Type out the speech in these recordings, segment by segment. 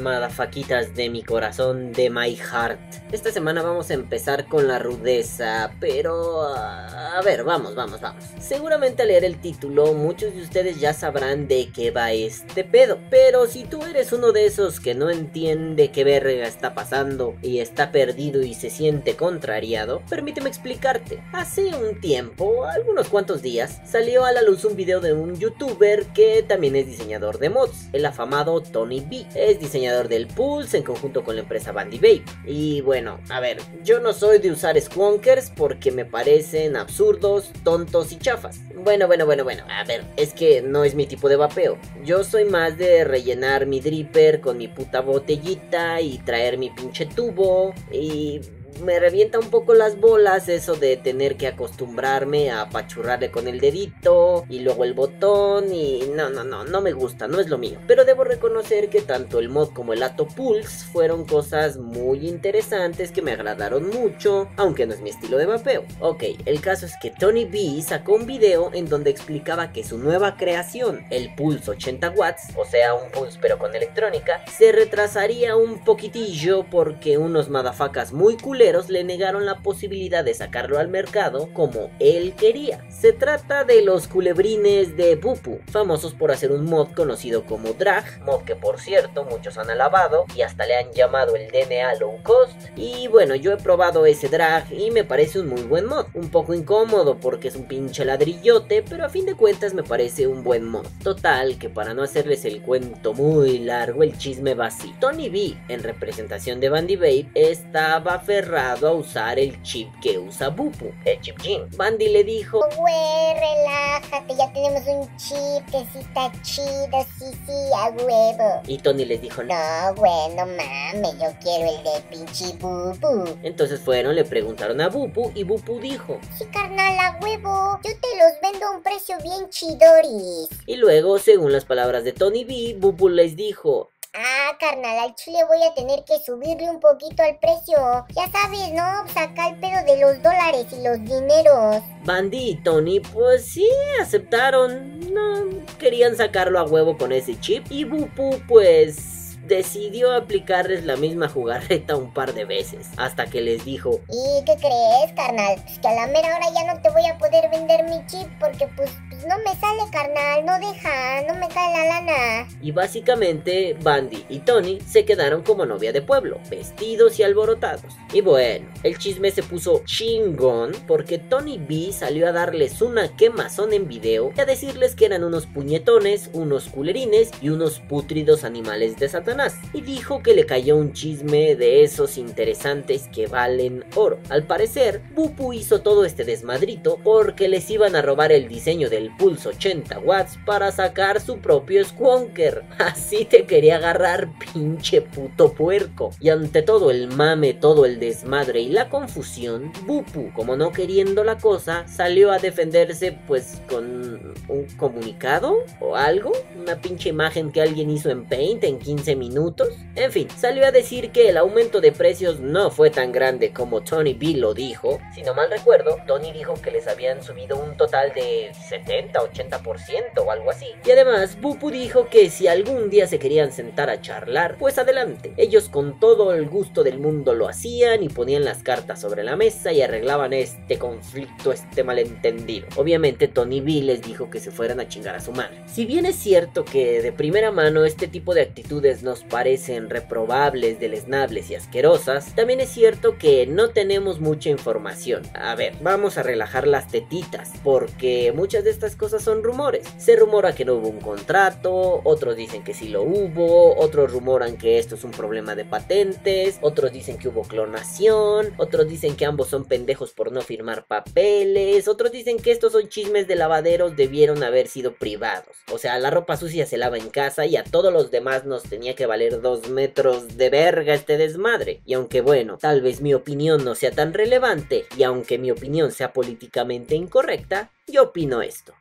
más madafaquitas de mi corazón, de my heart. Esta semana vamos a empezar con la rudeza, pero... ah, a ver, vamos, vamos, vamos. Seguramente al leer el título, muchos de ustedes ya sabrán de qué va este pedo. Pero si tú eres uno de esos que no entiende qué verga está pasando y está perdido y se siente contrariado, permíteme explicarte. Hace un tiempo, algunos cuantos días, salió a la luz un video de un youtuber que también es diseñador de mods, el afamado Tony B. Es diseñador del Pulse en conjunto con la empresa Bandy Babe. Y bueno, a ver, yo no soy de usar Squonkers porque me parecen absurdos, tontos y chafas. Bueno, bueno, bueno, bueno, a ver, es que no es mi tipo de vapeo. Yo soy más de rellenar mi dripper con mi puta botellita y traer mi pinche tubo y me revienta un poco las bolas eso de tener que acostumbrarme a apachurrarle con el dedito y luego el botón y no, no, no, no me gusta, no es lo mío. Pero debo reconocer que tanto el mod como el Ato Pulse fueron cosas muy interesantes que me agradaron mucho, aunque no es mi estilo de vapeo. Ok, el caso es que Tony B sacó un video en donde explicaba que su nueva creación, el Pulse 80 watts, o sea, un Pulse pero con electrónica, se retrasaría un poquitillo porque unos madafacas muy le negaron la posibilidad de sacarlo al mercado como él quería. Se trata de los culebrines de Bupu, famosos por hacer un mod conocido como Drag, mod que por cierto muchos han alabado y hasta le han llamado el DNA low cost. Y bueno, yo he probado ese Drag y me parece un muy buen mod, un poco incómodo porque es un pinche ladrillote, pero a fin de cuentas me parece un buen mod. Total, que para no hacerles el cuento muy largo, el chisme va así. Tony B, en representación de Bandy Babe, estaba a usar el chip que usa Bupu, el chip Jin. Bandy le dijo, Güey, relájate, ya tenemos un chip que sí está chido, sí, sí, a huevo. y Tony les dijo, no. Güey, no mames, yo quiero el de pinche bubu. Entonces fueron, le preguntaron a Bupu y Bupu dijo. Sí, carnal, a huevo, yo te los vendo a un precio bien chidoris. Y luego, según las palabras de Tony B, Bupu les dijo, Ah, carnal, al chile voy a tener que subirle un poquito al precio. Ya sabes, ¿no? Saca el pedo de los dólares y los dineros. Bandy y Tony, pues sí, aceptaron. No querían sacarlo a huevo con ese chip. Y Bupu, pues decidió aplicarles la misma jugarreta un par de veces. Hasta que les dijo, ¿Y qué crees, carnal? Pues que a la mera hora ya no te voy a poder vender mi chip porque pues, pues no me sale, carnal, no deja, no me cae la lana. y básicamente Bandy y Tony se quedaron como novia de pueblo, vestidos y alborotados. Y bueno, el chisme se puso chingón porque Tony B salió a darles una quemazón en video y a decirles que eran unos puñetones, unos culerines y unos pútridos animales de Satanás. Y dijo que le cayó un chisme de esos interesantes que valen oro. Al parecer, Bupu hizo todo este desmadrito porque les iban a robar el diseño del Pulse 80 watts para sacar su propio Squonker. Así te quería agarrar, pinche puto puerco. Y ante todo el mame, todo el desmadre y la confusión, Bupu, como no queriendo la cosa, salió a defenderse pues con un comunicado o algo, una pinche imagen que alguien hizo en Paint en 15 minutos. En fin, salió a decir que el aumento de precios no fue tan grande como Tony B lo dijo. Si no mal recuerdo, Tony dijo que les habían subido un total de 70, 80% o algo así. Y además, Bupu dijo que si algún día se querían sentar a charlar, pues adelante. Ellos con todo el gusto del mundo lo hacían y ponían las cartas sobre la mesa y arreglaban este conflicto, este malentendido. Obviamente Tony B les dijo que se fueran a chingar a su madre. Si bien es cierto que de primera mano este tipo de actitudes nos parecen reprobables, deleznables y asquerosas, también es cierto que no tenemos mucha información. A ver, vamos a relajar las tetitas, porque muchas de estas cosas son rumores. Se rumora que no hubo un contrato, otros dicen que sí lo hubo, otros rumoran que esto es un problema de patentes, otros dicen que hubo clonación, otros dicen que ambos son pendejos por no firmar papeles, otros dicen que estos son chismes de lavaderos debieron haber sido privados. O sea, la ropa sucia se lava en casa y a todos los demás nos tenía que valer dos metros de verga este desmadre. Y aunque bueno, tal vez mi opinión no sea tan relevante y aunque mi opinión sea políticamente incorrecta, yo opino esto.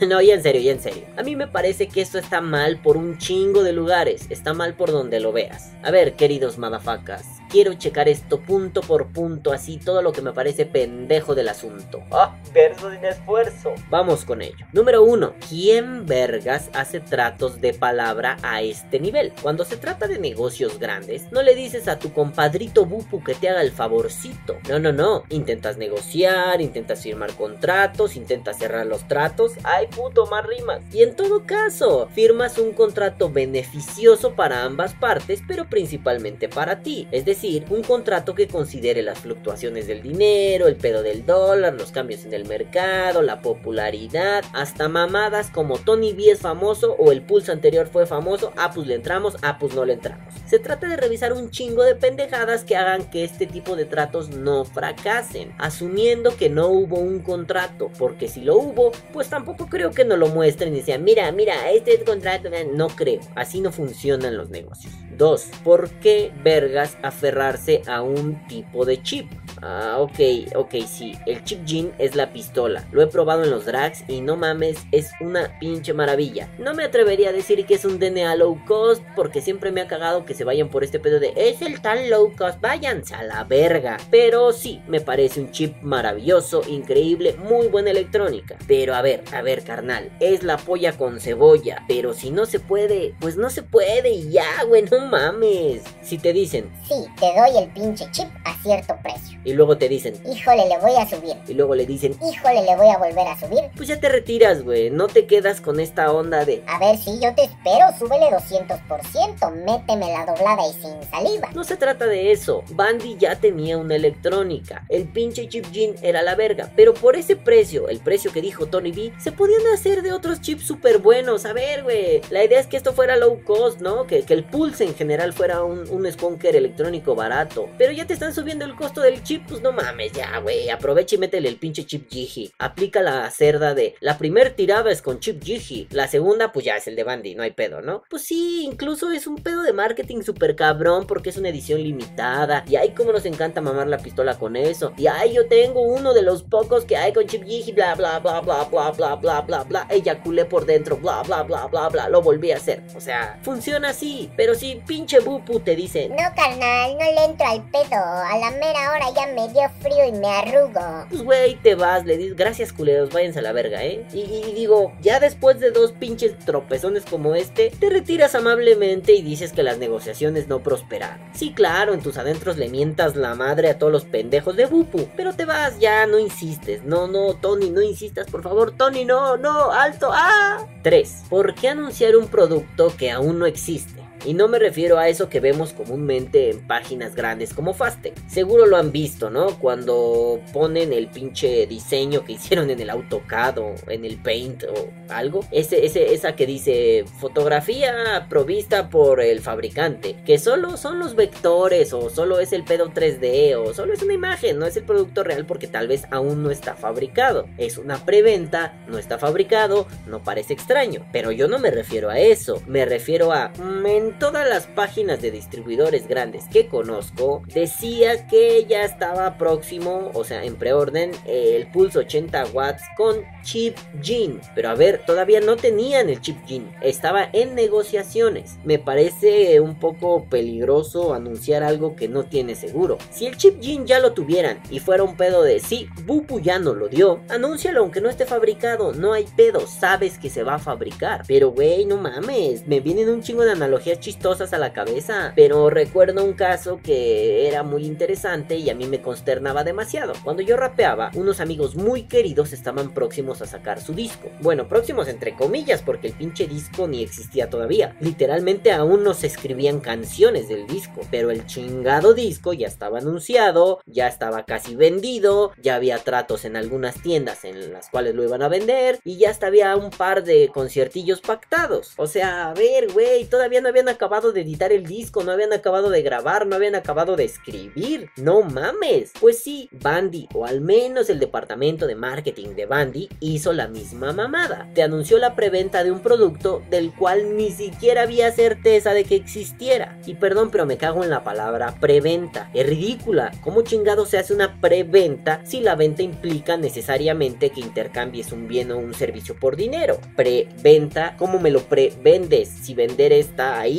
No, y en serio, y en serio. A mí me parece que esto está mal por un chingo de lugares. Está mal por donde lo veas. A ver, queridos madafacas. Quiero checar esto punto por punto, así todo lo que me parece pendejo del asunto. Ah, verso sin esfuerzo. Vamos con ello. Número 1. ¿Quién vergas hace tratos de palabra a este nivel? Cuando se trata de negocios grandes, no le dices a tu compadrito Bupu que te haga el favorcito. No, no, no. Intentas negociar, intentas firmar contratos, intentas cerrar los tratos. Ay, puto, más rimas. Y en todo caso, firmas un contrato beneficioso para ambas partes, pero principalmente para ti. Es decir, un contrato que considere las fluctuaciones del dinero, el pedo del dólar, los cambios en el mercado, la popularidad, hasta mamadas como Tony B es famoso o el pulso anterior fue famoso, ah pues le entramos, ah pues no le entramos. Se trata de revisar un chingo de pendejadas que hagan que este tipo de tratos no fracasen, asumiendo que no hubo un contrato, porque si lo hubo, pues tampoco creo que nos lo muestren y decían, mira, mira, este contrato, no creo, así no funcionan los negocios. 2. ¿Por qué vergas aferrarse a un tipo de chip? Ah, ok, ok, sí. El chip Jean es la pistola. Lo he probado en los drags y no mames, es una pinche maravilla. No me atrevería a decir que es un DNA low cost porque siempre me ha cagado que se vayan por este pedo de es el tal low cost, váyanse a la verga. Pero sí, me parece un chip maravilloso, increíble, muy buena electrónica. Pero a ver, a ver, carnal, es la polla con cebolla. Pero si no se puede, pues no se puede y ya, güey, no mames. Si te dicen, sí, te doy el pinche chip a cierto precio. Y luego te dicen, híjole, le voy a subir. Y luego le dicen, híjole, le voy a volver a subir. Pues ya te retiras, güey. No te quedas con esta onda de, a ver, si yo te espero, súbele 200%, méteme la doblada y sin saliva. No se trata de eso. Bandy ya tenía una electrónica. El pinche chip Jean era la verga. Pero por ese precio, el precio que dijo Tony B, se podían hacer de otros chips súper buenos. A ver, güey. La idea es que esto fuera low cost, ¿no? Que, que el Pulse en general fuera un, un Spunker electrónico barato. Pero ya te están subiendo el costo del chip, pues no mames, ya, güey. Aprovecha y métele el pinche chip Jiji. Aplica la cerda de la primer tirada es con chip Jiji. La segunda, pues ya es el de Bandy, no hay pedo, ¿no? Pues sí, incluso es un pedo de marketing súper cabrón porque es una edición limitada. Y ay, como nos encanta mamar la pistola con eso. Y ay, yo tengo uno de los pocos que hay con chip Jiji, bla, bla, bla, bla, bla, bla, bla, bla, bla. Eyaculé por dentro, bla, bla, bla, bla, bla. Lo volví a hacer. O sea, funciona así. Pero si pinche Bupu te dice, No, carnal, no le entro al pedo. A la mera hora ya me dio frío y me arrugo. pues güey, te vas, le dices, gracias culeros, váyanse a la verga, ¿eh? Y, y digo, ya después de dos pinches tropezones como este, te retiras amablemente y dices que las negociaciones no prosperaron. Sí, claro, en tus adentros le mientas la madre a todos los pendejos de Bupu, pero te vas, ya, no insistes. No, no, Tony, no insistas, por favor, Tony, no, no, alto, ah. 3. ¿Por qué anunciar un producto que aún no existe? Y no me refiero a eso que vemos comúnmente en páginas grandes como Fastec. Seguro lo han visto, ¿no? Cuando ponen el pinche diseño que hicieron en el AutoCAD o en el Paint o algo. Ese, ese, esa que dice fotografía provista por el fabricante. Que solo son los vectores o solo es el pedo 3D o solo es una imagen, no es el producto real porque tal vez aún no está fabricado. Es una preventa, no está fabricado, no parece extraño. Pero yo no me refiero a eso. Me refiero a... mm, en todas las páginas de distribuidores grandes que conozco, decía que ya estaba próximo, o sea, en preorden, el Pulse 80 watts con chip Jean. Pero a ver, todavía no tenían el chip Jean, estaba en negociaciones. Me parece un poco peligroso anunciar algo que no tiene seguro. Si el chip Jean ya lo tuvieran y fuera un pedo de sí, Bupu ya no lo dio, anúncialo aunque no esté fabricado, no hay pedo, sabes que se va a fabricar. Pero güey, no mames, me vienen un chingo de analogías chistosas a la cabeza. Pero recuerdo un caso que era muy interesante y a mí me consternaba demasiado. Cuando yo rapeaba, unos amigos muy queridos estaban próximos a sacar su disco. Bueno, próximos entre comillas, porque el pinche disco ni existía todavía. Literalmente aún no se escribían canciones del disco, pero el chingado disco ya estaba anunciado, ya estaba casi vendido, ya había tratos en algunas tiendas en las cuales lo iban a vender y ya hasta había un par de conciertillos pactados. O sea, a ver, güey, todavía no habían acabado de editar el disco, no habían acabado de grabar, no habían acabado de escribir. No mames. Pues sí, Bandy, o al menos el departamento de marketing de Bandy, hizo la misma mamada. Te anunció la preventa de un producto del cual ni siquiera había certeza de que existiera. Y perdón, pero me cago en la palabra preventa. Es ridícula. ¿Cómo chingado se hace una preventa si la venta implica necesariamente que intercambies un bien o un servicio por dinero? Preventa, ¿cómo me lo prevendes si vender está ahí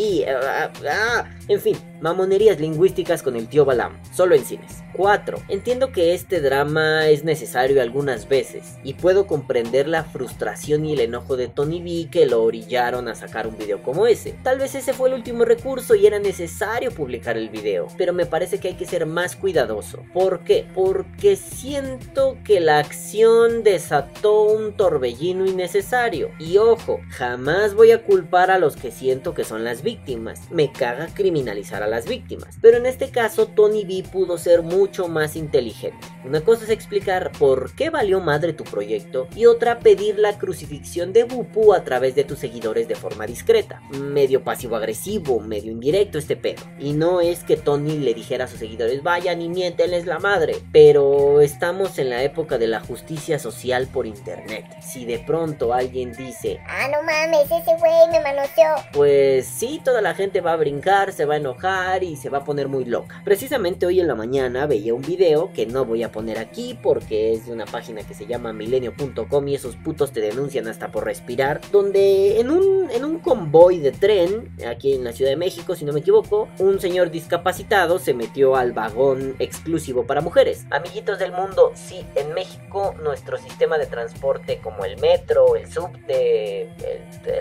en fin, mamonerías lingüísticas con el tío Balam, solo en cines. 4. Entiendo que este drama es necesario algunas veces y puedo comprender la frustración y el enojo de Tony B que lo orillaron a sacar un video como ese. Tal vez ese fue el último recurso y era necesario publicar el video, pero me parece que hay que ser más cuidadoso. ¿Por qué? Porque siento que la acción desató un torbellino innecesario. Y ojo, jamás voy a culpar a los que siento que son las víctimas. Me caga criminalizar a las víctimas. Pero en este caso Tony B pudo ser mucho más inteligente. Una cosa es explicar por qué valió madre tu proyecto y otra pedir la crucifixión de Bupu a través de tus seguidores de forma discreta. Medio pasivo-agresivo, medio indirecto este pedo. Y no es que Tony le dijera a sus seguidores vayan y miéntenles la madre, pero estamos en la época de la justicia social por internet. Si de pronto alguien dice, ah no mames, ese güey me manoseó, pues sí, toda la gente va a brincar, se va a enojar y se va a poner muy loca. Precisamente hoy en la mañana veía un video que no voy a poner aquí porque es de una página que se llama milenio.com y esos putos te denuncian hasta por respirar, donde en un, en un convoy de tren, aquí en la Ciudad de México, si no me equivoco, un señor discapacitado se metió al vagón exclusivo para mujeres. Amiguitos del mundo, sí, en México nuestro sistema de transporte como el metro, el subte,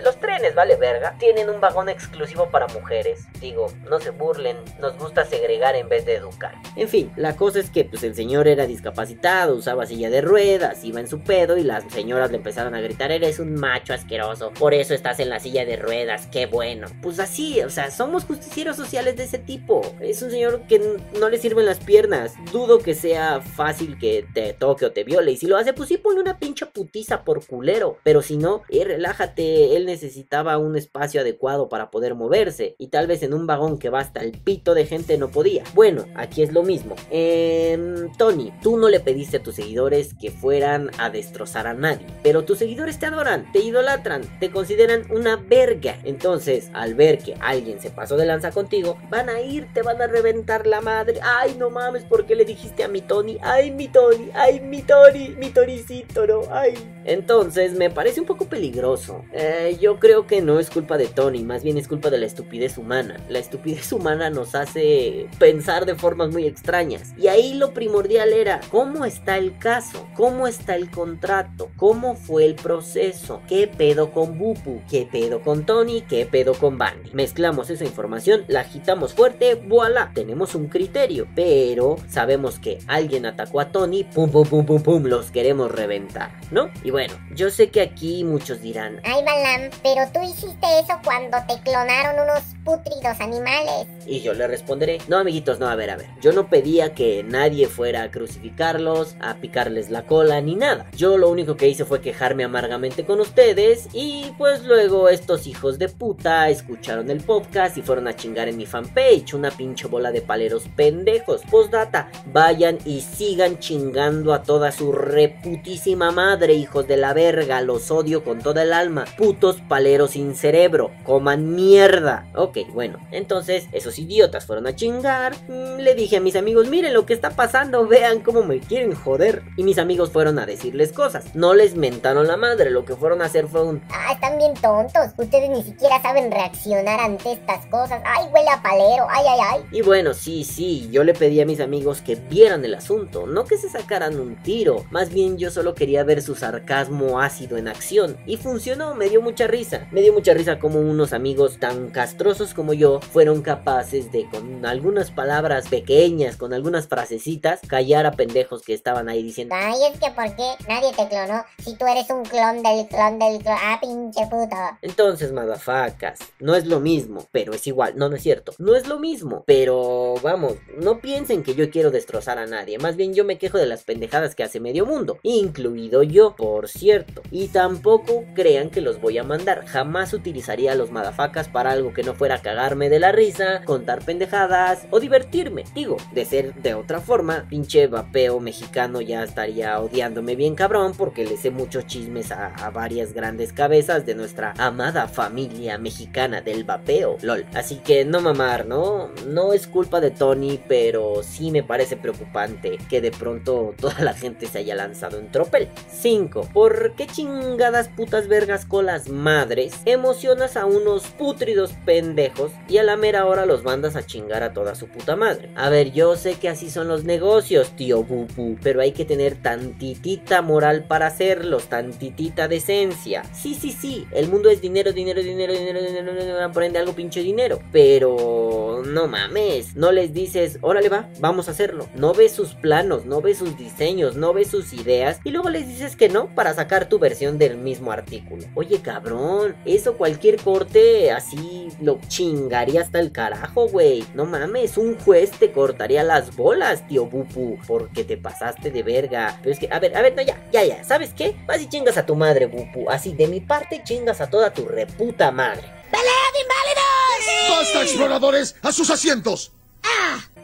los trenes, vale verga, tienen un vagón exclusivo para mujeres. Digo, no se burlen, nos gusta segregar en vez de educar. En fin, la cosa es que pues el señor era discapacitado, usaba silla de ruedas, iba en su pedo y las señoras le empezaron a gritar, eres un macho asqueroso, por eso estás en la silla de ruedas, qué bueno. Pues así, o sea, somos justicieros sociales de ese tipo. Es un señor que no le sirven las piernas. Dudo que sea fácil que te toque o te viole. Y si lo hace, pues sí ponle una pincha putiza por culero. Pero si no, eh, relájate, él necesitaba un espacio adecuado para poder moverse. Y tal vez en un vagón que va hasta el pito de gente no podía. Bueno, aquí es lo mismo. Eh, Tony, tú no le pediste a tus seguidores que fueran a destrozar a nadie, pero tus seguidores te adoran, te idolatran, te consideran una verga. Entonces, al ver que alguien se pasó de lanza contigo, van a ir, te van a reventar la madre. Ay, no mames, ¿por qué le dijiste a mi Tony? Ay, mi Tony, ay, mi Tony, mi Tonicito, no, ay. Entonces, me parece un poco peligroso. Eh, yo creo que no es culpa de Tony, más bien es culpa de la estupidez humana. La estupidez humana nos hace pensar de formas muy extrañas y ahí lo primordial era cómo está el caso, cómo está el contrato, cómo fue el proceso, qué pedo con Bupu, qué pedo con Tony, qué pedo con Bandy. Mezclamos esa información, la agitamos fuerte, voilà, tenemos un criterio, pero sabemos que alguien atacó a Tony, pum pum pum pum pum, los queremos reventar, ¿no? Bueno, yo sé que aquí muchos dirán, ay Balam, pero tú hiciste eso cuando te clonaron unos putridos animales. Y yo le responderé, no amiguitos, no, a ver, a ver, yo no pedí que nadie fuera a crucificarlos, a picarles la cola ni nada. Yo lo único que hice fue quejarme amargamente con ustedes y pues luego estos hijos de puta escucharon el podcast y fueron a chingar en mi fanpage, una pinche bola de paleros pendejos. Postdata, vayan y sigan chingando a toda su reputísima madre, hijos de la verga, los odio con toda el alma. Putos paleros sin cerebro, coman mierda. Ok, bueno, entonces esos idiotas fueron a chingar. Mm, le dije a mis amigos, miren lo que está pasando, vean cómo me quieren joder. Y mis amigos fueron a decirles cosas. No les mentaron la madre, lo que fueron a hacer fue un... Ah, están bien tontos. Ustedes ni siquiera saben reaccionar ante estas cosas. Ay, huele a palero, ay, ay, ay. Y bueno, sí, sí, yo le pedí a mis amigos que vieran el asunto, no que se sacaran un tiro. Más bien yo solo quería ver su sarcasmo ácido en acción. Y funcionó, me dio mucha risa. Me dio mucha risa como unos amigos tan castrosos como yo fueron capaces de con algunas palabras pequeñas, con algunas frasecitas, callar a pendejos que estaban ahí diciendo, ay, es que ¿por qué nadie te clonó si tú eres un clon del clon del clon? Ah, pinche puto. Entonces, madafacas, no es lo mismo, pero es igual. No, no es cierto. No es lo mismo, pero vamos, no piensen que yo quiero destrozar a nadie. Más bien yo me quejo de las pendejadas que hace medio mundo, incluido yo, por cierto. Y tampoco crean que los voy a mandar. Jamás utilizaría los madafacas para algo que no fuera cagarme de la risa, contar pendejadas o divertirme. Digo, de ser de otra forma, pinche vapeo mexicano ya estaría odiándome bien cabrón porque le sé muchos chismes a, varias grandes cabezas de nuestra amada familia mexicana del vapeo, lol. Así que no mamar, ¿no? No es culpa de Tony, pero sí me parece preocupante que de pronto toda la gente se haya lanzado en tropel. 5. ¿Por qué chingadas putas vergas colas madres emocionas a unos pútridos pendejos y a la mera hora los mandas a chingar a toda su puta madre? A ver, yo sé que así son los negocios, tío Bupu, pero hay que tener tantitita moral para hacerlos, tantitita decencia. Sí, sí, sí, el mundo es dinero, dinero, dinero, dinero, dinero, dinero, por ende algo pinche dinero, pero no mames, no les dices, órale va, vamos a hacerlo. No ves sus planos, no ves sus diseños, no ves sus ideas y luego les dices que no para sacar tu versión del mismo artículo. Oye, cabrón, eso cualquier corte así lo chingaría hasta el carajo, güey. No mames, un juez te cortaría las bolas, tío Bupu, porque te pasaste de verga. Pero es que, a ver, a ver, no, ya, ya, ya, ¿sabes qué? Vas y chingas a tu madre, Bupu. Así, de mi parte, chingas a toda tu reputa madre. ¡Pelea de inválidos! ¡Basta, exploradores! ¡A sus asientos!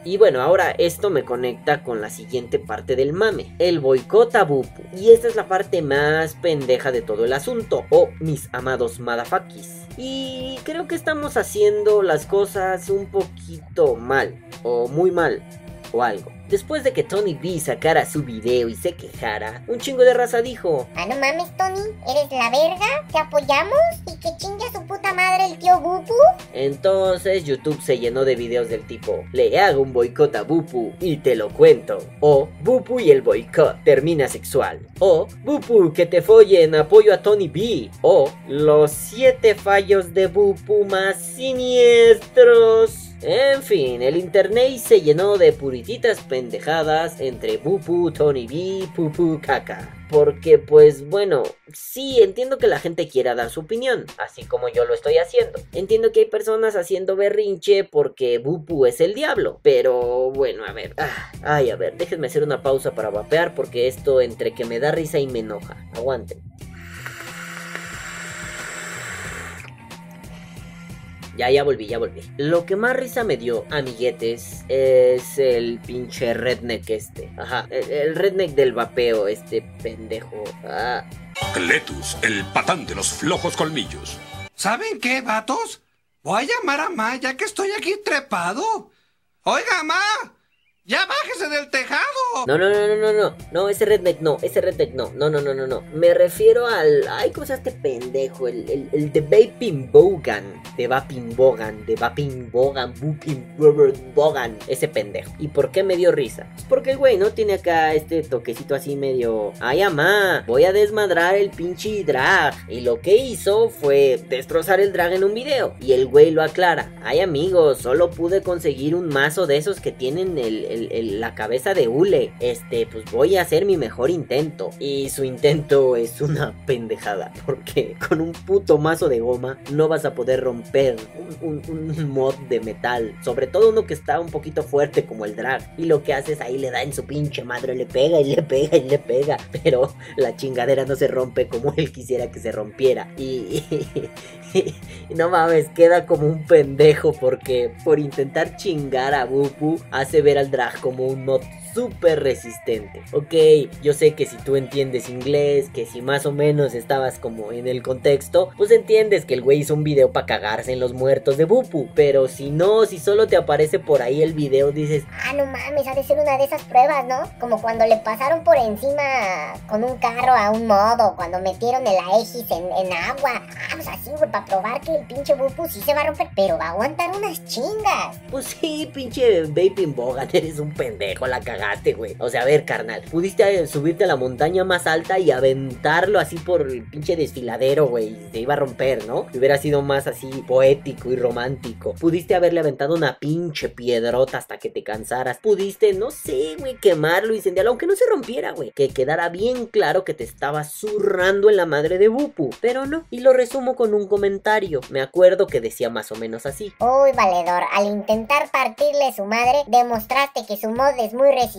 Y bueno, ahora esto me conecta con la siguiente parte del mame, el boicot a Bupu. Y esta es la parte más pendeja de todo el asunto, o mis amados madafakis. Y creo que estamos haciendo las cosas un poquito mal, o muy mal, o algo. Después de que Tony B sacara su video y se quejara, un chingo de raza dijo: Ah, no mames, Tony, eres la verga, te apoyamos y que chingue a su puta madre el tío Bupu. Entonces YouTube se llenó de videos del tipo: Le hago un boicot a Bupu y te lo cuento. O Bupu y el boicot termina sexual. O Bupu que te folle en apoyo a Tony B. O los 7 fallos de Bupu más siniestros. En fin, el internet se llenó de purititas pendejadas entre Bupu, Tony B, Pupu, Caca. Porque pues bueno, sí entiendo que la gente quiera dar su opinión, así como yo lo estoy haciendo. Entiendo que hay personas haciendo berrinche porque Bupu es el diablo. Pero bueno, a ver. ah, ay, a ver, déjenme hacer una pausa para vapear porque esto entre que me da risa y me enoja. Aguanten. Ya, ya volví, ya volví. Lo que más risa me dio, amiguetes, es el pinche redneck este. Ajá, el, el redneck del vapeo, este pendejo. Ah, Cletus, el patán de los flojos colmillos. ¿Saben qué, vatos? Voy a llamar a Ma ya que estoy aquí trepado. Oiga, Ma, ya bájese del tejado. No, no, no, no, no, no. No, ese redneck no, ese redneck no. No, no, no, no, no. Me refiero al. Ay, ¿cómo se este pendejo? El, el, el de Vaping Bogan. De Vaping Bogan. De Vaping Bogan. Vaping Bogan. Ese pendejo. ¿Y por qué me dio risa? Pues porque el güey no tiene acá este toquecito así medio. Ay, amá. Voy a desmadrar el pinche drag. Y lo que hizo fue destrozar el drag en un video. Y el güey lo aclara. Ay, amigos, solo pude conseguir un mazo de esos que tienen el, la cabeza de hule. Este, pues voy a hacer mi mejor intento. Y su intento es una pendejada. Porque con un puto mazo de goma no vas a poder romper un, mod de metal. Sobre todo uno que está un poquito fuerte como el drag. Y lo que hace es ahí le da en su pinche madre, le pega y le pega y le pega. Pero la chingadera no se rompe como él quisiera que se rompiera. Y, y no mames, queda como un pendejo porque por intentar chingar a Bupu hace ver al drag como un mod súper resistente. Ok, yo sé que si tú entiendes inglés, que si más o menos estabas como en el contexto, pues entiendes que el güey hizo un video para cagarse en los muertos de Bupu. Pero si no, si solo te aparece por ahí el video, dices, Ah, no mames, ha de ser una de esas pruebas, ¿no? Como cuando le pasaron por encima con un carro a un modo, cuando metieron el Aegis en, en agua. Ah, pues así, güey, para probar que el pinche Bupu sí se va a romper, pero va a aguantar unas chingas. Pues sí, pinche Vaping Bogan, eres un pendejo, la O sea, a ver, carnal, pudiste eh, subirte a la montaña más alta y aventarlo así por el pinche desfiladero, güey. y Se iba a romper, ¿no? Y hubiera sido más así poético y romántico. Pudiste haberle aventado una pinche piedrota hasta que te cansaras. Pudiste, no sé, güey, quemarlo, incendiarlo, aunque no se rompiera, güey. Que quedara bien claro que te estaba zurrando en la madre de Bupu. Pero no, y lo resumo con un comentario. Me acuerdo que decía más o menos así. Uy, valedor, al intentar partirle su madre, demostraste que su mod es muy resistente.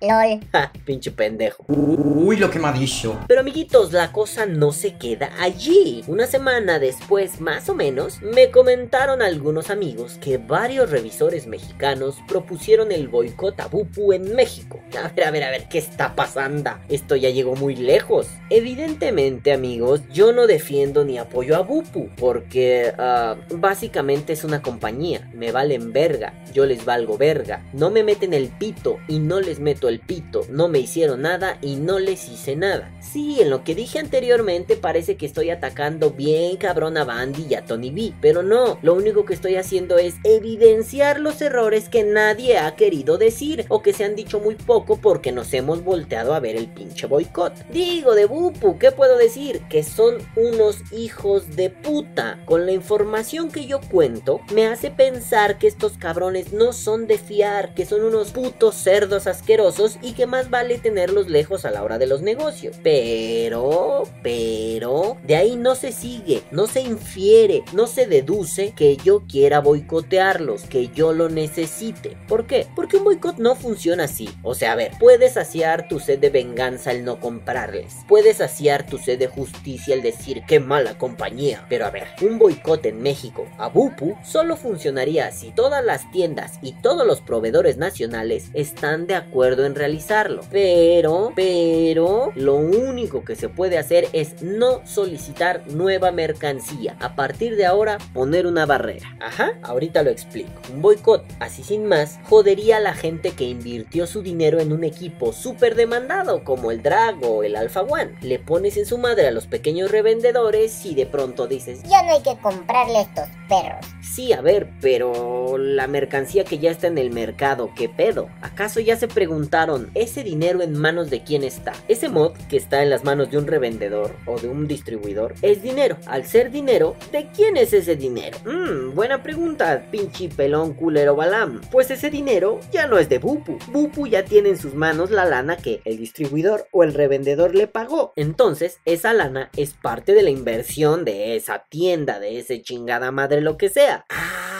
LOL. Ja, pinche pendejo. Uy, lo que me ha dicho. Pero amiguitos, la cosa no se queda allí. Una semana después, más o menos, me comentaron algunos amigos que varios revisores mexicanos propusieron el boicot a Bupu en México. A ver, a ver, a ver, ¿qué está pasando? Esto ya llegó muy lejos. Evidentemente, amigos, yo no defiendo ni apoyo a Bupu, porque ah, básicamente es una compañía. Me valen verga, yo les valgo verga. No me meten el pito y no les meto el pito, no me hicieron nada y no les hice nada. Sí, en lo que dije anteriormente parece que estoy atacando bien cabrón a Bandy y a Tony B, pero no, lo único que estoy haciendo es evidenciar los errores que nadie ha querido decir o que se han dicho muy poco porque nos hemos volteado a ver el pinche boicot. Digo de Bupu, ¿qué puedo decir? Que son unos hijos de puta. Con la información que yo cuento, me hace pensar que estos cabrones no son de fiar, que son unos putos cerdos asquerosos y que más vale tenerlos lejos a la hora de los negocios. Pero, pero, de ahí no se sigue, no se infiere, no se deduce que yo quiera boicotearlos, que yo lo necesite. ¿Por qué? Porque un boicot no funciona así. O sea, a ver, puedes saciar tu sed de venganza al no comprarles. Puedes saciar tu sed de justicia al decir qué mala compañía. Pero a ver, un boicot en México a Bupu solo funcionaría si todas las tiendas y todos los proveedores nacionales están de acuerdo en realizarlo. Pero, pero, lo único que se puede hacer es no solicitar nueva mercancía. A partir de ahora, poner una barrera. Ajá, ahorita lo explico. Un boicot, así sin más, jodería a la gente que invirtió su dinero en un equipo súper demandado como el Drag o el Alpha One. Le pones en su madre a los pequeños revendedores y de pronto dices, Ya no hay que comprarle a estos perros. Sí, a ver, pero la mercancía que ya está en el mercado, ¿qué pedo? ¿Acaso ya se preguntaron, ¿ese dinero en manos de quién está? Ese mod que está en las manos de un revendedor o de un distribuidor es dinero. Al ser dinero, ¿de quién es ese dinero? Mmm, buena pregunta, pinche pelón culero balam. Pues ese dinero ya no es de Bupu. Bupu ya tiene en sus manos la lana que el distribuidor o el revendedor le pagó. Entonces, esa lana es parte de la inversión de esa tienda, de ese chingada madre lo que sea. Ah,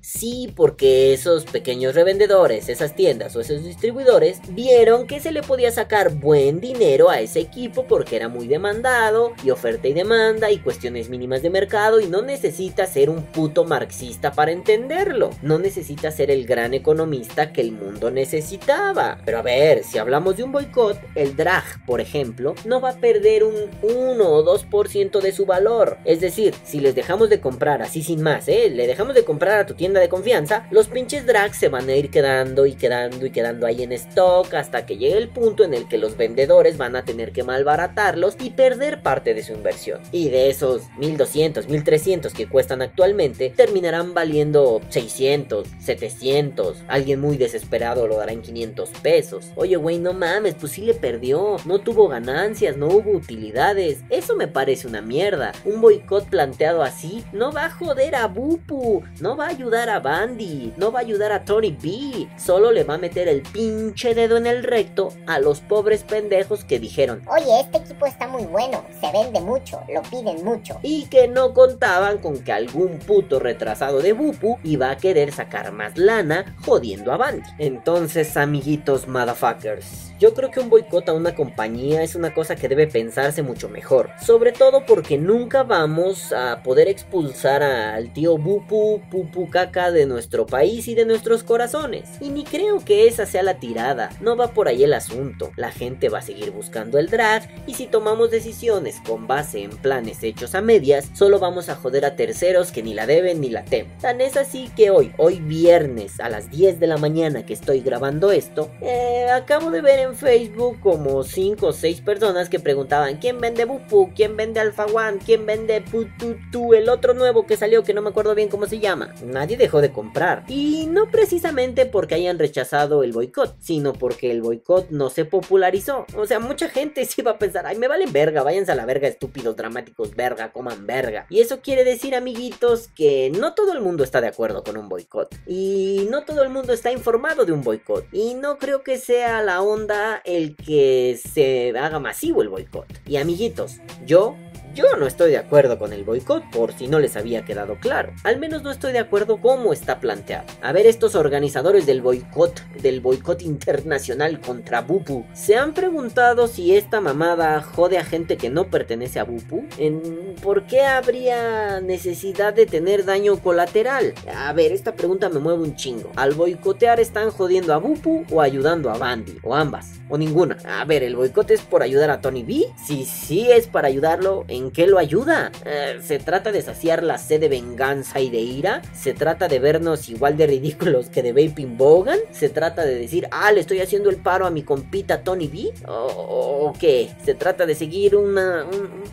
sí, porque esos pequeños revendedores, esas tiendas o esos distribuidores vieron que se le podía sacar buen dinero a ese equipo porque era muy demandado y oferta y demanda y cuestiones mínimas de mercado y no necesita ser un puto marxista para entenderlo. No necesita ser el gran economista que el mundo necesitaba. Pero a ver, si hablamos de un boicot, el drag, por ejemplo, no va a perder un 1 o 2% de su valor. Es decir, si les dejamos de comprar así sin más, ¿eh? Le dejamos de comprar a tu tienda de confianza, los pinches drags se van a ir quedando y quedando y quedando ahí en stock hasta que llegue el punto en el que los vendedores van a tener que malbaratarlos y perder parte de su inversión. Y de esos 1200, 1300 que cuestan actualmente, terminarán valiendo 600, 700. Alguien muy desesperado lo dará en 500 pesos. Oye, güey, no mames, pues sí le perdió. No tuvo ganancias, no hubo utilidades. Eso me parece una mierda. Un boicot planteado así no va a joder a Bupu, no va ayudar a Bandy, no va a ayudar a Tony B. Solo le va a meter el pinche dedo en el recto a los pobres pendejos que dijeron Oye, este equipo está muy bueno, se vende mucho, lo piden mucho. y que no contaban con que algún puto retrasado de Bupu iba a querer sacar más lana jodiendo a Bandy. Entonces, amiguitos motherfuckers, yo creo que un boicot a una compañía es una cosa que debe pensarse mucho mejor. Sobre todo porque nunca vamos a poder expulsar al tío Bupu, Pupu Caca de nuestro país y de nuestros corazones. Y ni creo que esa sea la tirada, no va por ahí el asunto. La gente va a seguir buscando el drag y si tomamos decisiones con base en planes hechos a medias, solo vamos a joder a terceros que ni la deben ni la temen. Tan es así que hoy, hoy viernes a las 10 de la mañana que estoy grabando esto, eh, acabo de ver en Facebook como 5 o 6 personas que preguntaban quién vende Bupu, quién vende Alpha One, quién vende Pututu, el otro nuevo que salió que no me acuerdo bien cómo se llama. Nadie dejó de comprar. Y no precisamente porque hayan rechazado el boicot, sino porque el boicot no se popularizó. O sea, mucha gente sí va a pensar, ay, me valen verga, váyanse a la verga, estúpidos dramáticos, verga, coman verga. Y eso quiere decir, amiguitos, que no todo el mundo está de acuerdo con un boicot. Y no todo el mundo está informado de un boicot. Y no creo que sea la onda el que se haga masivo el boicot. Y amiguitos, yo yo no estoy de acuerdo con el boicot, por si no les había quedado claro. Al menos no estoy de acuerdo cómo está planteado. A ver, estos organizadores del boicot, del boicot internacional contra Bupu, ¿se han preguntado si esta mamada jode a gente que no pertenece a Bupu? ¿En ¿Por qué habría necesidad de tener daño colateral? A ver, esta pregunta me mueve un chingo. ¿Al boicotear están jodiendo a Bupu o ayudando a Bandy? O ambas, o ninguna. A ver, ¿el boicot es por ayudar a Tony B? Si sí es para ayudarlo, ¿en ¿En qué lo ayuda? Eh, ¿Se trata de saciar la sed de venganza y de ira? ¿Se trata de vernos igual de ridículos que de Vaping Bogan? ¿Se trata de decir, ah, le estoy haciendo el paro a mi compita Tony B? ¿O, qué? ¿Se trata de seguir una,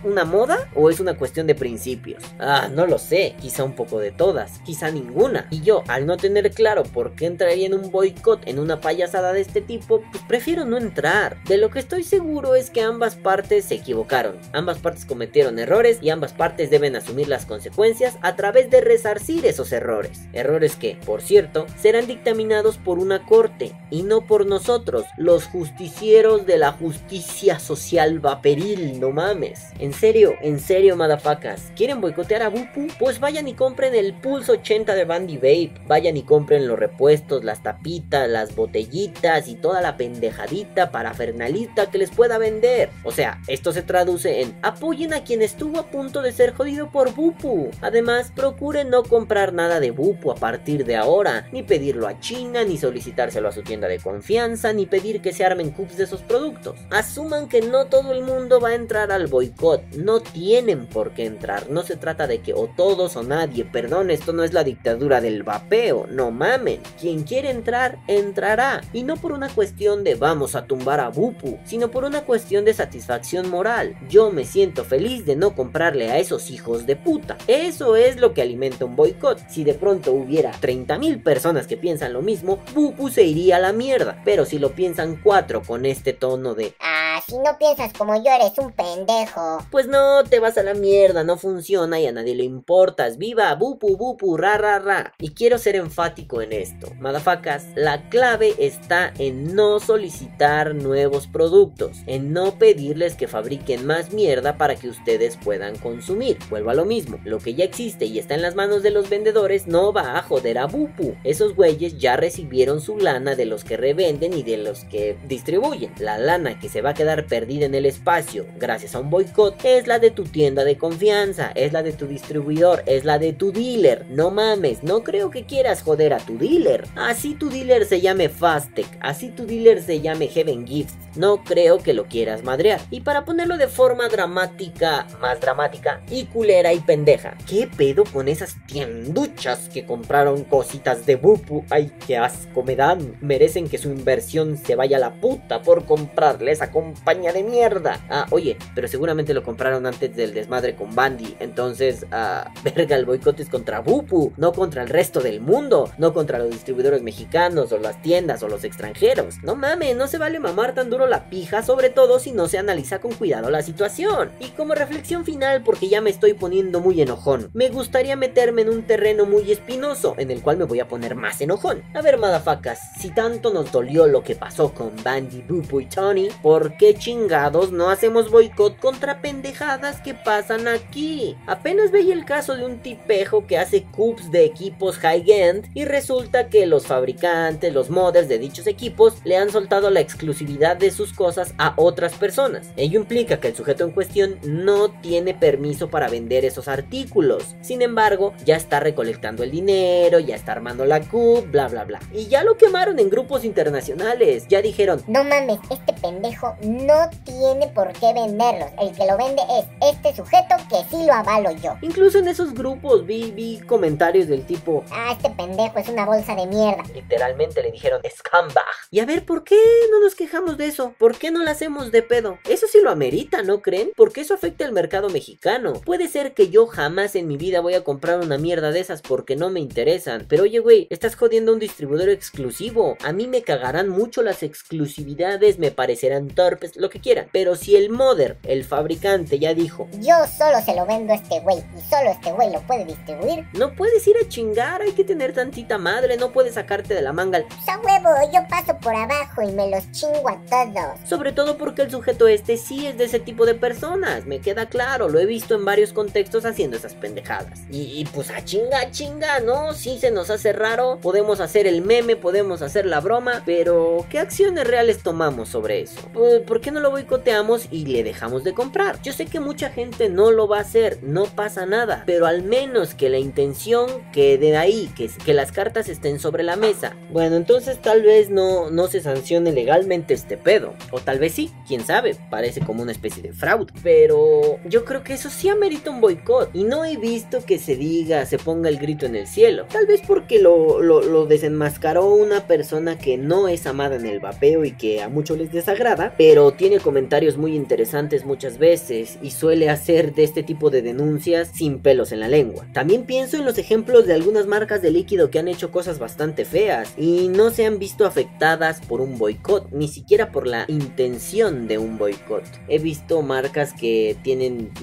una moda? ¿O es una cuestión de principios? Ah, no lo sé. Quizá un poco de todas. Quizá ninguna. Y yo, al no tener claro por qué entraría en un boicot en una payasada de este tipo, pues prefiero no entrar. De lo que estoy seguro es que ambas partes se equivocaron. Ambas partes cometieron errores y ambas partes deben asumir las consecuencias a través de resarcir esos errores. Errores que, por cierto, serán dictaminados por una corte y no por nosotros, los justicieros de la justicia social vaporil, no mames. En serio, en serio, madafacas, ¿quieren boicotear a Bupu? Pues vayan y compren el Pulse 80 de Bandy Vape, vayan y compren los repuestos, las tapitas, las botellitas y toda la pendejadita parafernalita que les pueda vender. O sea, esto se traduce en apoyen a quien estuvo a punto de ser jodido por Bupu. Además, procuren no comprar nada de Bupu a partir de ahora, ni pedirlo a China, ni solicitárselo a su tienda de confianza, ni pedir que se armen cups de esos productos. Asuman que no todo el mundo va a entrar al boicot, no tienen por qué entrar, no se trata de que o todos o nadie, perdón, esto no es la dictadura del vapeo, no mamen, quien quiere entrar, entrará, y no por una cuestión de vamos a tumbar a Bupu, sino por una cuestión de satisfacción moral. Yo me siento feliz de no comprarle a esos hijos de puta. Eso es lo que alimenta un boicot. Si de pronto hubiera 30.000 personas que piensan lo mismo, Bupu se iría a la mierda. Pero si lo piensan cuatro con este tono de Ah, si no piensas como yo eres un pendejo. Pues no, te vas a la mierda, no funciona y a nadie le importas. Viva Bupu Bupu ra ra ra. Y quiero ser enfático en esto. Madafacas, la clave está en no solicitar nuevos productos, en no pedirles que fabriquen más mierda para que ustedes puedan consumir. Vuelvo a lo mismo, lo que ya existe y está en las manos de los vendedores no va a joder a Bupu. Esos güeyes ya recibieron su lana de los que revenden y de los que distribuyen. La lana que se va a quedar perdida en el espacio gracias a un boicot es la de tu tienda de confianza, es la de tu distribuidor, es la de tu dealer. No mames, no creo que quieras joder a tu dealer. Así tu dealer se llame Fastec, así tu dealer se llame Heaven Gifts. No creo que lo quieras madrear. Y para ponerlo de forma dramática, más dramática, y culera y pendeja. ¿Qué pedo con esas tienduchas que compraron cositas de Bupu? Ay, qué asco me dan. Merecen que su inversión se vaya a la puta por comprarle esa compañía de mierda. Ah, oye, pero seguramente lo compraron antes del desmadre con Bandy. Entonces, ah, verga, el boicot es contra Bupu, no contra el resto del mundo, no contra los distribuidores mexicanos o las tiendas o los extranjeros. No mames, no se vale mamar tan duro la pija, sobre todo si no se analiza con cuidado la situación. Y como reflexión final, porque ya me estoy poniendo muy enojón, me gustaría meterme en un terreno muy espinoso, en el cual me voy a poner más enojón. A ver, madafacas, si tanto nos dolió lo que pasó con Bandy, Bupu y Tony, ¿por qué chingados no hacemos boicot contra pendejadas que pasan aquí? Apenas veía el caso de un tipejo que hace cups de equipos high-end y resulta que los fabricantes, los modders de dichos equipos le han soltado la exclusividad de sus cosas a otras personas. Ello implica que el sujeto en cuestión no tiene permiso para vender esos artículos. Sin embargo, ya está recolectando el dinero, ya está armando la cup, bla bla bla. Y ya lo quemaron en grupos internacionales. Ya dijeron, No mames, este pendejo no tiene por qué venderlos. El que lo vende es este sujeto que sí lo avalo yo. incluso en esos grupos vi, vi comentarios del tipo, Ah, este pendejo es una bolsa de mierda. literalmente le dijeron scumbag. Y a ver, ¿por qué no nos quejamos de eso? ¿Por qué no lo hacemos de pedo? Eso sí lo amerita, ¿no creen? Porque eso afecta al mercado mexicano. Puede ser que yo jamás en mi vida voy a comprar una mierda de esas porque no me interesan. Pero oye, güey, estás jodiendo a un distribuidor exclusivo. A mí me cagarán mucho las exclusividades, me parecerán torpes, lo que quieran. Pero si el modder, el fabricante, ya dijo, Yo solo se lo vendo a este güey y solo este güey lo puede distribuir. no puedes ir a chingar, hay que tener tantita madre, no puedes sacarte de la manga. Pues a huevo, yo paso por abajo y me los chingo a todos. Sobre todo porque el sujeto este sí es de ese tipo de personas, me queda claro, lo he visto en varios contextos haciendo esas pendejadas. Y, y pues a chinga, chinga, ¿no? Sí se nos hace raro, podemos hacer el meme, podemos hacer la broma, pero ¿qué acciones reales tomamos sobre eso? Pues, ¿Por qué no lo boicoteamos y le dejamos de comprar? Yo sé que mucha gente no lo va a hacer, no pasa nada, pero al menos que la intención quede ahí, que, que las cartas estén sobre la mesa. Bueno, entonces tal vez no, no se sancione legalmente este pedo, o tal vez sí, quién sabe, parece como una especie de fraude, Pero yo creo que eso sí amerita un boicot. Y no he visto que se diga, se ponga el grito en el cielo. Tal vez porque lo, lo, desenmascaró una persona que no es amada en el vapeo y que a muchos les desagrada. Pero tiene comentarios muy interesantes muchas veces y suele hacer de este tipo de denuncias sin pelos en la lengua. También pienso en los ejemplos de algunas marcas de líquido que han hecho cosas bastante feas y no se han visto afectadas por un boicot, ni siquiera por la intención de un boicot. He visto marcas que tienen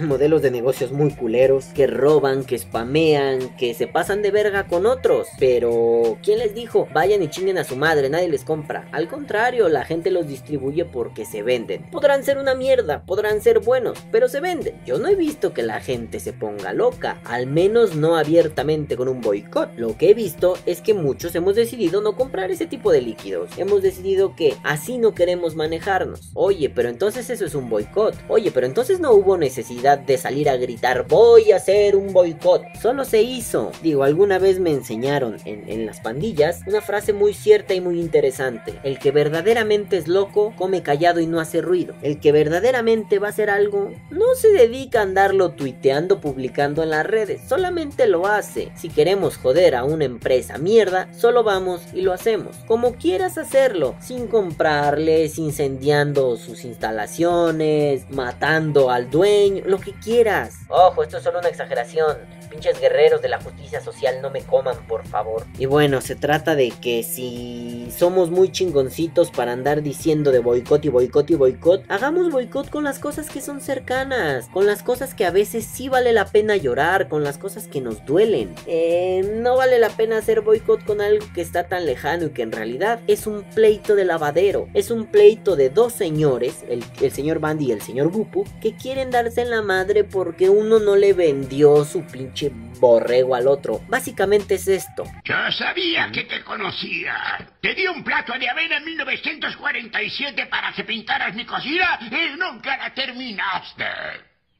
modelos de negocios muy culeros, que roban, que spamean, que se pasan de verga con otros. Pero, ¿quién les dijo? Vayan y chinguen a su madre, nadie les compra. Al contrario, la gente los distribuye porque se venden. Podrán ser una mierda, podrán ser buenos, pero se venden. Yo no he visto que la gente se ponga loca, al menos no abiertamente con un boicot. Lo que he visto es que muchos hemos decidido no comprar ese tipo de líquidos. Hemos decidido que así no queremos manejarnos. Oye, pero entonces eso es un boicot. Oye, pero entonces no hubo necesidad de salir a gritar voy a hacer un boicot. Solo se hizo. Digo, alguna vez me enseñaron en, en las pandillas una frase muy cierta y muy interesante. El que verdaderamente es loco come callado y no hace ruido. El que verdaderamente va a hacer algo no se dedica a andarlo tuiteando, publicando en las redes. Solamente lo hace. Si queremos joder a una empresa mierda, solo vamos y lo hacemos. Como quieras hacerlo, sin comprarles, incendiando sus instalaciones, matando al dueño, lo que quieras. Ojo, esto es solo una exageración. Pinches guerreros de la justicia social no me coman, por favor. Y bueno, se trata de que si somos muy chingoncitos para andar diciendo de boicot y boicot y boicot, hagamos boicot con las cosas que son cercanas, con las cosas que a veces sí vale la pena llorar, con las cosas que nos duelen. Eh, no vale la pena hacer boicot con algo que está tan lejano y que en realidad es un pleito de lavadero. Es un pleito de dos señores, el, señor Bandy y el señor Bupu, que quieren darse en la madre porque uno no le vendió su pinche borrego al otro. Básicamente es esto. Yo sabía que te conocía. Te di un plato de avena en 1947 para que pintaras mi cocina y nunca la terminaste.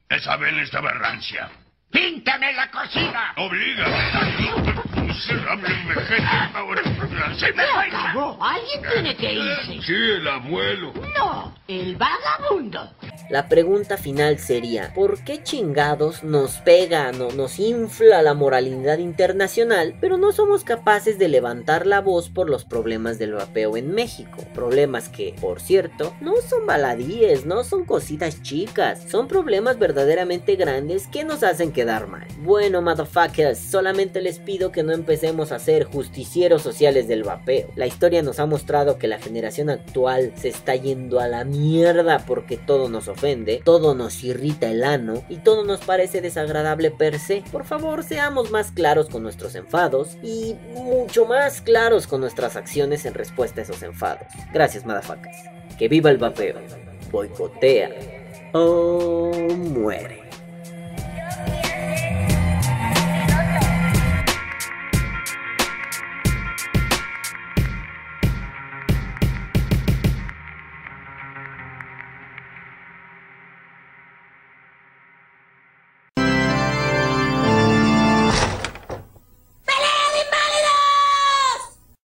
Esa avena estaba rancia. ¡Píntame la cocina! ¡Oblígame! Miserable ahora ¡Se me acabó! ¡Alguien tiene que irse! Sí, el abuelo. No, el vagabundo. La pregunta final sería, ¿por qué chingados nos pega, no, nos infla la moralidad internacional, pero no somos capaces de levantar la voz por los problemas del vapeo en México? Problemas que, por cierto, no son baladíes, no son cositas chicas, son problemas verdaderamente grandes que nos hacen quedar mal. Bueno, motherfuckers, solamente les pido que no empecemos a ser justicieros sociales del vapeo. La historia nos ha mostrado que la generación actual se está yendo a la mierda porque todo nos ofrece todo nos irrita el ano y todo nos parece desagradable per se. Por favor, seamos más claros con nuestros enfados y mucho más claros con nuestras acciones en respuesta a esos enfados. Gracias, madafacas. Que viva el vapeo. Boicotea o muere.